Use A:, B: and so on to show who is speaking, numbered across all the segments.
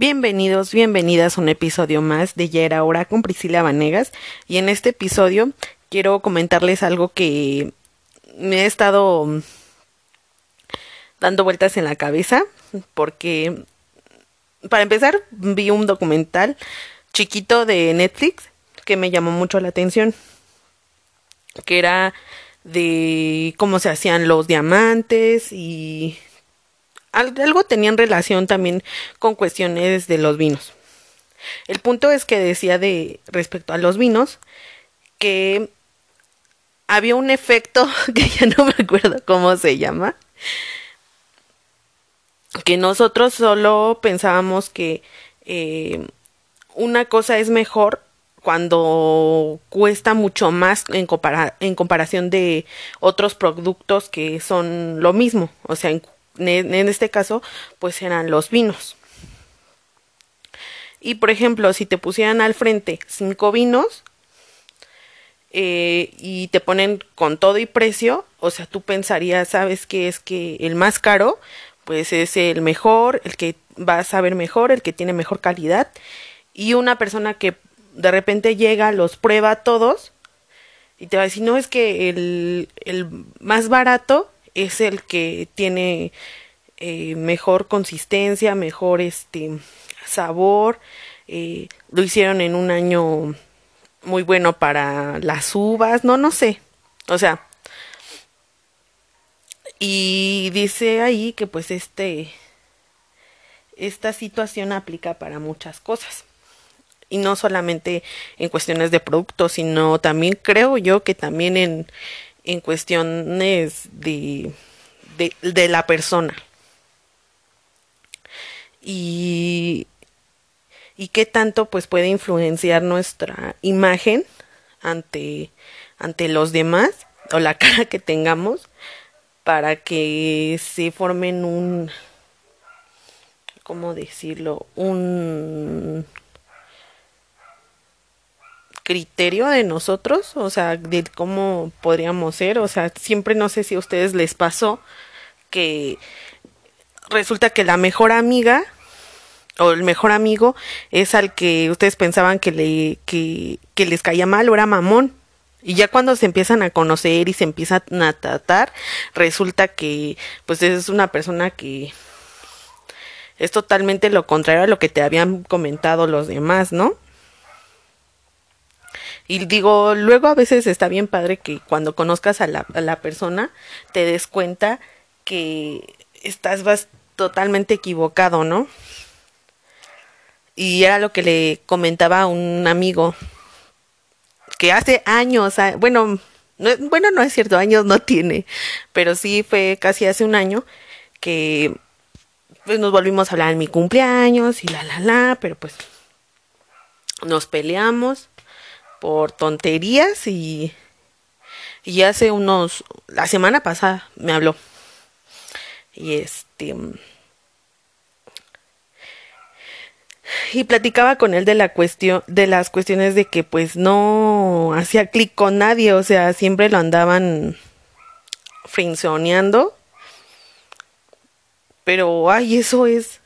A: Bienvenidos, bienvenidas a un episodio más de Ya era hora con Priscila Vanegas. Y en este episodio quiero comentarles algo que me he estado dando vueltas en la cabeza porque para empezar vi un documental chiquito de Netflix que me llamó mucho la atención que era de cómo se hacían los diamantes y algo tenían relación también con cuestiones de los vinos. El punto es que decía de respecto a los vinos que había un efecto que ya no me acuerdo cómo se llama, que nosotros solo pensábamos que eh, una cosa es mejor cuando cuesta mucho más en, en comparación de otros productos que son lo mismo, o sea, en, en este caso, pues eran los vinos. Y por ejemplo, si te pusieran al frente cinco vinos eh, y te ponen con todo y precio, o sea, tú pensarías, sabes que es que el más caro, pues es el mejor, el que va a saber mejor, el que tiene mejor calidad. Y una persona que de repente llega, los prueba todos y te va a decir, no, es que el, el más barato es el que tiene eh, mejor consistencia, mejor este sabor. Eh, lo hicieron en un año muy bueno para las uvas, no, no sé. O sea, y dice ahí que pues este esta situación aplica para muchas cosas y no solamente en cuestiones de productos, sino también creo yo que también en, en cuestiones de, de, la persona. Y, y qué tanto pues puede influenciar nuestra imagen ante, ante los demás o la cara que tengamos para que se formen un ¿cómo decirlo? un criterio de nosotros, o sea, de cómo podríamos ser, o sea, siempre no sé si a ustedes les pasó que resulta que la mejor amiga o el mejor amigo es al que ustedes pensaban que le que, les caía mal o era mamón. Y ya cuando se empiezan a conocer y se empiezan a tratar, resulta que pues es una persona que es totalmente lo contrario a lo que te habían comentado los demás, ¿no? Y digo, luego a veces está bien padre que cuando conozcas a la, a la persona te des cuenta que estás vas totalmente equivocado, ¿no? Y era lo que le comentaba a un amigo que hace años, bueno, no, bueno, no es cierto, años no tiene, pero sí fue casi hace un año que pues nos volvimos a hablar en mi cumpleaños y la la la, pero pues nos peleamos por tonterías y, y hace unos, la semana pasada me habló. Y este... Y platicaba con él de la cuestión, de las cuestiones de que pues no hacía clic con nadie, o sea, siempre lo andaban frinzoneando. Pero ay, eso es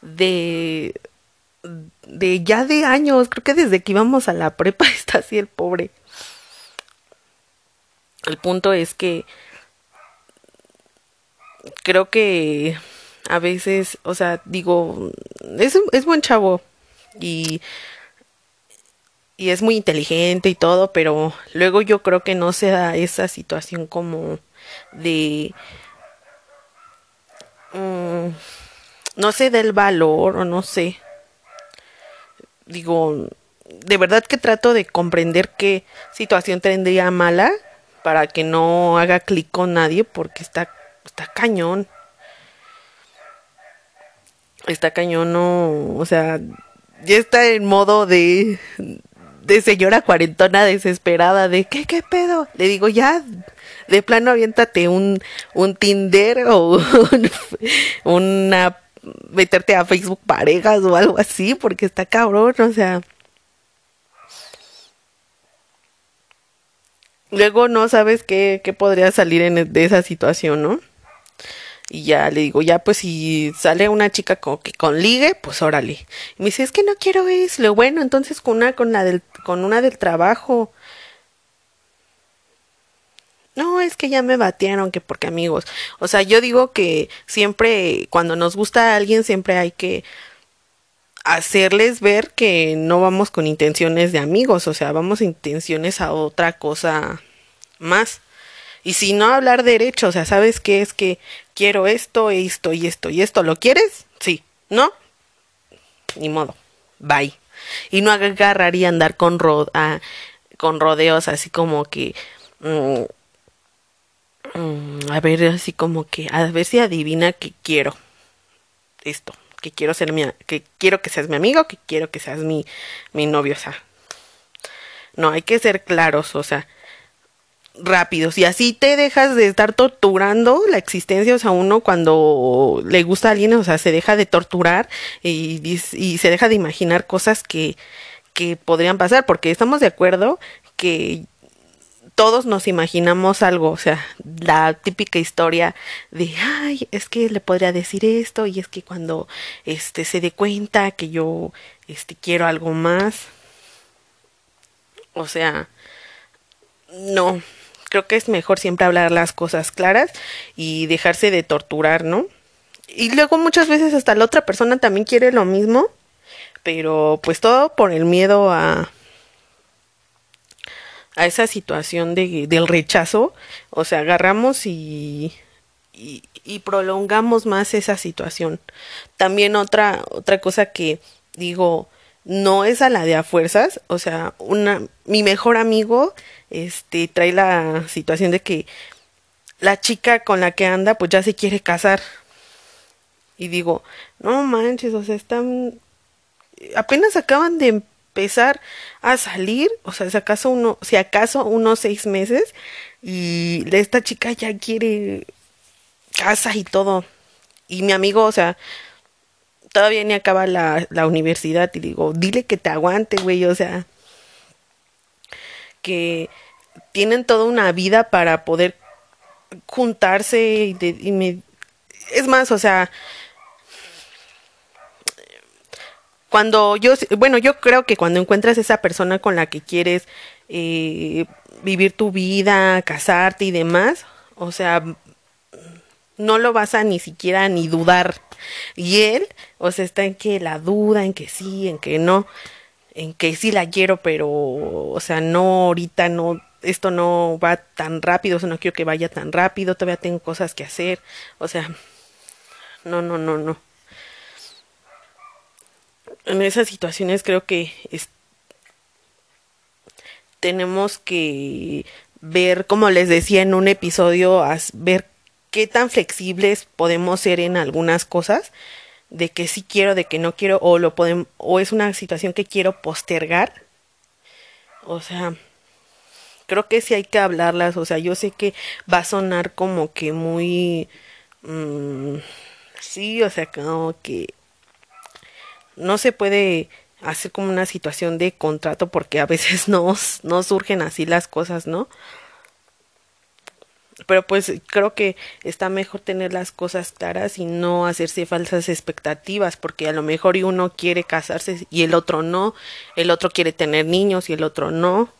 A: de de ya de años, creo que desde que íbamos a la prepa está así el pobre. El punto es que creo que a veces, o sea, digo, es, es buen chavo y, y es muy inteligente y todo, pero luego yo creo que no se da esa situación como de... Um, no sé del valor o no sé digo, de verdad que trato de comprender qué situación tendría mala para que no haga clic con nadie porque está, está cañón. Está cañón, no, o sea, ya está en modo de, de señora cuarentona desesperada de ¿qué, qué pedo? Le digo, ya, de plano aviéntate un, un Tinder o un, una meterte a Facebook parejas o algo así, porque está cabrón, o sea. Luego no sabes qué, qué podría salir de esa situación, ¿no? Y ya le digo, ya pues si sale una chica con, que con ligue, pues órale. Y me dice, es que no quiero eso. Le bueno, entonces con una, con la del, con una del trabajo. No, es que ya me batearon, que porque amigos. O sea, yo digo que siempre, cuando nos gusta a alguien, siempre hay que hacerles ver que no vamos con intenciones de amigos, o sea, vamos intenciones a otra cosa más. Y si no hablar derecho, o sea, ¿sabes qué es que quiero esto, esto y esto y esto? ¿Lo quieres? Sí. ¿No? Ni modo. Bye. Y no agarraría andar con, con rodeos así como que... Mm, mm, a ver, así como que... A ver si adivina que quiero. Esto que quiero ser mi, que quiero que seas mi amigo, que quiero que seas mi, mi novio, o sea. No, hay que ser claros, o sea, rápidos. Y así te dejas de estar torturando la existencia, o sea, uno cuando le gusta a alguien, o sea, se deja de torturar y, y se deja de imaginar cosas que, que podrían pasar, porque estamos de acuerdo que todos nos imaginamos algo, o sea, la típica historia de, ay, es que le podría decir esto y es que cuando este se dé cuenta que yo este quiero algo más. O sea, no, creo que es mejor siempre hablar las cosas claras y dejarse de torturar, ¿no? Y luego muchas veces hasta la otra persona también quiere lo mismo, pero pues todo por el miedo a a esa situación de, del rechazo, o sea, agarramos y, y, prolongamos más esa situación. También otra, otra cosa que digo, no es a la de a fuerzas, o sea, una, mi mejor amigo, este, trae la situación de que la chica con la que anda, pues ya se quiere casar. Y digo, no manches, o sea, están, apenas acaban de empezar a salir, o sea, si acaso uno, si acaso unos seis meses, y esta chica ya quiere casa y todo. Y mi amigo, o sea, todavía ni acaba la, la universidad y digo, dile que te aguante, güey, o sea, que tienen toda una vida para poder juntarse y, y me, es más, o sea, cuando yo, bueno, yo creo que cuando encuentras esa persona con la que quieres eh, vivir tu vida, casarte y demás, o sea, no lo vas a ni siquiera ni dudar. Y él, o sea, está en que la duda, en que sí, en que no, en que sí la quiero, pero, o sea, no, ahorita no, esto no va tan rápido, o sea, no quiero que vaya tan rápido, todavía tengo cosas que hacer, o sea, no, no, no, no en esas situaciones creo que tenemos que ver, como les decía en un episodio, ver qué tan flexibles podemos ser en algunas cosas, de que sí quiero, de que no quiero, o lo podemos, o es una situación que quiero postergar. O sea, creo que sí hay que hablarlas. O sea, yo sé que va a sonar como que muy mm, sí, o sea, como que no se puede hacer como una situación de contrato porque a veces no, no surgen así las cosas, ¿no? Pero pues creo que está mejor tener las cosas claras y no hacerse falsas expectativas, porque a lo mejor uno quiere casarse y el otro no, el otro quiere tener niños y el otro no.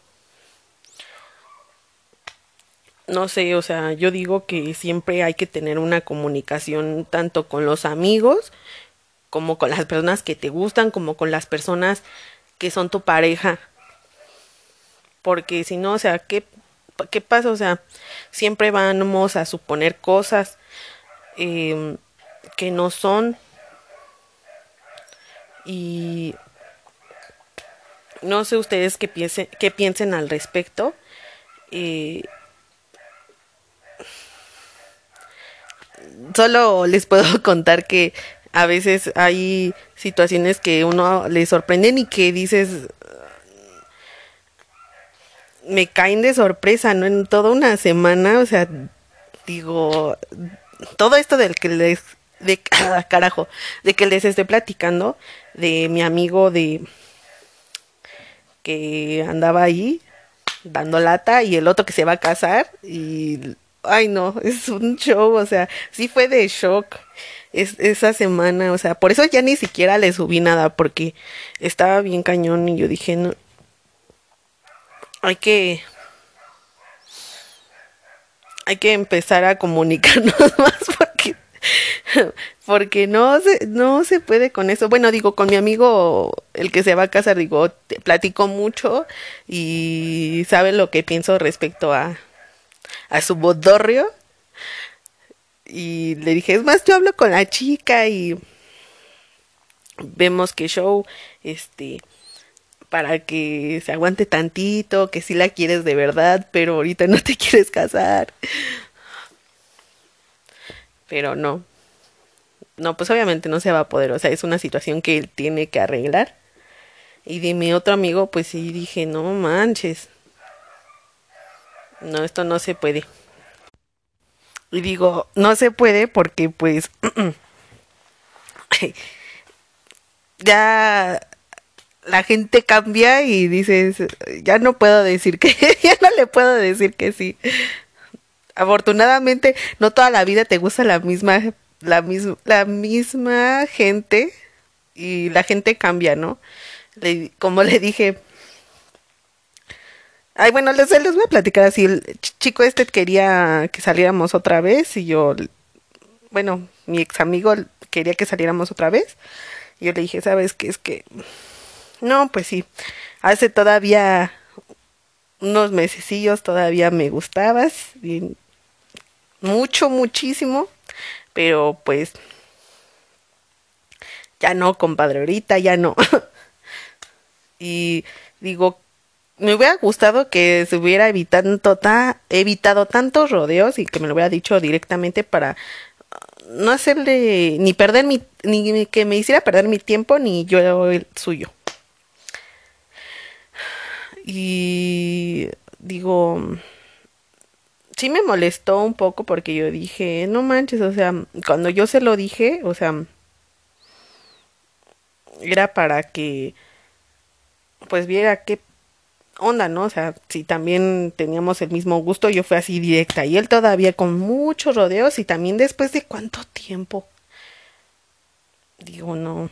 A: No sé, o sea, yo digo que siempre hay que tener una comunicación tanto con los amigos como con las personas que te gustan, como con las personas que son tu pareja. Porque si no, o sea, ¿qué, qué pasa? O sea, siempre vamos a suponer cosas eh, que no son. Y no sé ustedes qué piensen, qué piensen al respecto. Eh, solo les puedo contar que a veces hay situaciones que uno le sorprenden y que dices me caen de sorpresa, ¿no? En toda una semana, o sea, digo, todo esto del que les, de, carajo, de que les estoy platicando, de mi amigo de, que andaba ahí, dando lata, y el otro que se va a casar, y ay no, es un show, o sea, sí fue de shock es, esa semana, o sea, por eso ya ni siquiera le subí nada, porque estaba bien cañón y yo dije, no, hay que, hay que empezar a comunicarnos más porque, porque no se, no se puede con eso. Bueno, digo, con mi amigo, el que se va a casar, digo, platico mucho y sabe lo que pienso respecto a, a su bodorrio y le dije, es más, yo hablo con la chica y vemos que show, este, para que se aguante tantito, que si la quieres de verdad, pero ahorita no te quieres casar. Pero no. No, pues obviamente no se va a poder, o sea, es una situación que él tiene que arreglar. Y de mi otro amigo, pues sí dije, no manches. No, esto no se puede. Y digo, no se puede porque pues ya la gente cambia y dices, ya no puedo decir que, ya no le puedo decir que sí. Afortunadamente, no toda la vida te gusta la misma, la misma, la misma gente y la gente cambia, ¿no? como le dije, Ay, bueno, les, les voy a platicar así. El chico este quería que saliéramos otra vez y yo, bueno, mi ex amigo quería que saliéramos otra vez. Y yo le dije, ¿sabes qué? Es que, no, pues sí, hace todavía unos mesecillos todavía me gustabas, mucho, muchísimo, pero pues ya no, compadre, ahorita ya no. y digo, me hubiera gustado que se hubiera evitado, evitado tantos rodeos y que me lo hubiera dicho directamente para uh, no hacerle ni perder mi ni que me hiciera perder mi tiempo ni yo el suyo. Y digo, sí me molestó un poco porque yo dije, no manches, o sea, cuando yo se lo dije, o sea, era para que pues viera qué onda, ¿no? O sea, si también teníamos el mismo gusto, yo fui así directa y él todavía con muchos rodeos y también después de cuánto tiempo. Digo, no,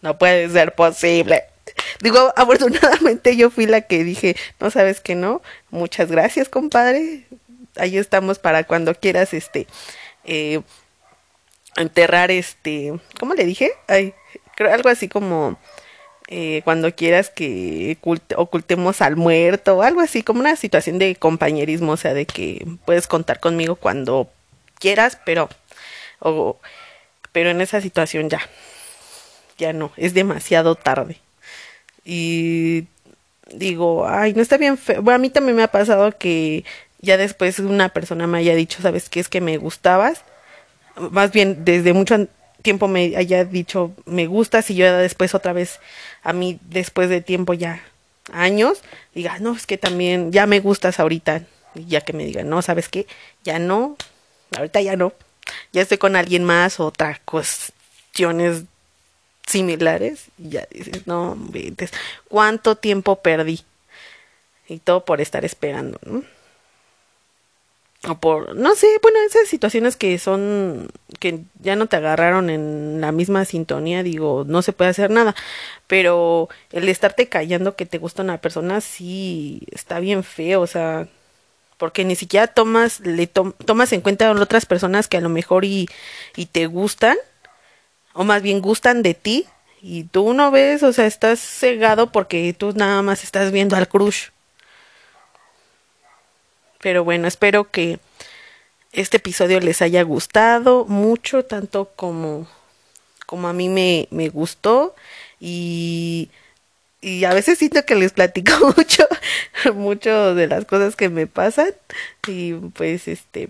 A: no puede ser posible. Digo, afortunadamente yo fui la que dije, no sabes que no, muchas gracias, compadre. Ahí estamos para cuando quieras, este, eh, enterrar, este, ¿cómo le dije? Ay, creo algo así como eh, cuando quieras que ocultemos al muerto o algo así, como una situación de compañerismo, o sea, de que puedes contar conmigo cuando quieras, pero, o, pero en esa situación ya, ya no, es demasiado tarde. Y digo, ay, no está bien feo. Bueno, a mí también me ha pasado que ya después una persona me haya dicho, ¿sabes qué? Es que me gustabas. Más bien, desde mucho tiempo me haya dicho me gusta y yo después otra vez a mí después de tiempo ya años diga no es que también ya me gustas ahorita y ya que me digan no sabes qué ya no ahorita ya no ya estoy con alguien más otras cuestiones similares y ya dices no cuánto tiempo perdí y todo por estar esperando ¿no? O por no sé bueno esas situaciones que son que ya no te agarraron en la misma sintonía digo no se puede hacer nada pero el estarte callando que te gusta una persona sí está bien feo o sea porque ni siquiera tomas le tomas en cuenta a otras personas que a lo mejor y, y te gustan o más bien gustan de ti y tú no ves o sea estás cegado porque tú nada más estás viendo al crush pero bueno, espero que este episodio les haya gustado mucho, tanto como, como a mí me, me gustó. Y, y a veces siento que les platico mucho, mucho de las cosas que me pasan. Y pues este,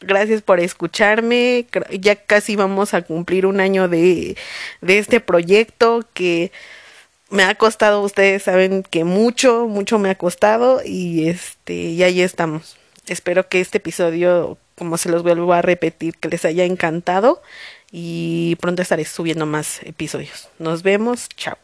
A: gracias por escucharme. Ya casi vamos a cumplir un año de, de este proyecto que me ha costado, ustedes saben que mucho, mucho me ha costado y este, y ahí estamos. Espero que este episodio, como se los vuelvo a repetir, que les haya encantado y pronto estaré subiendo más episodios. Nos vemos, chao.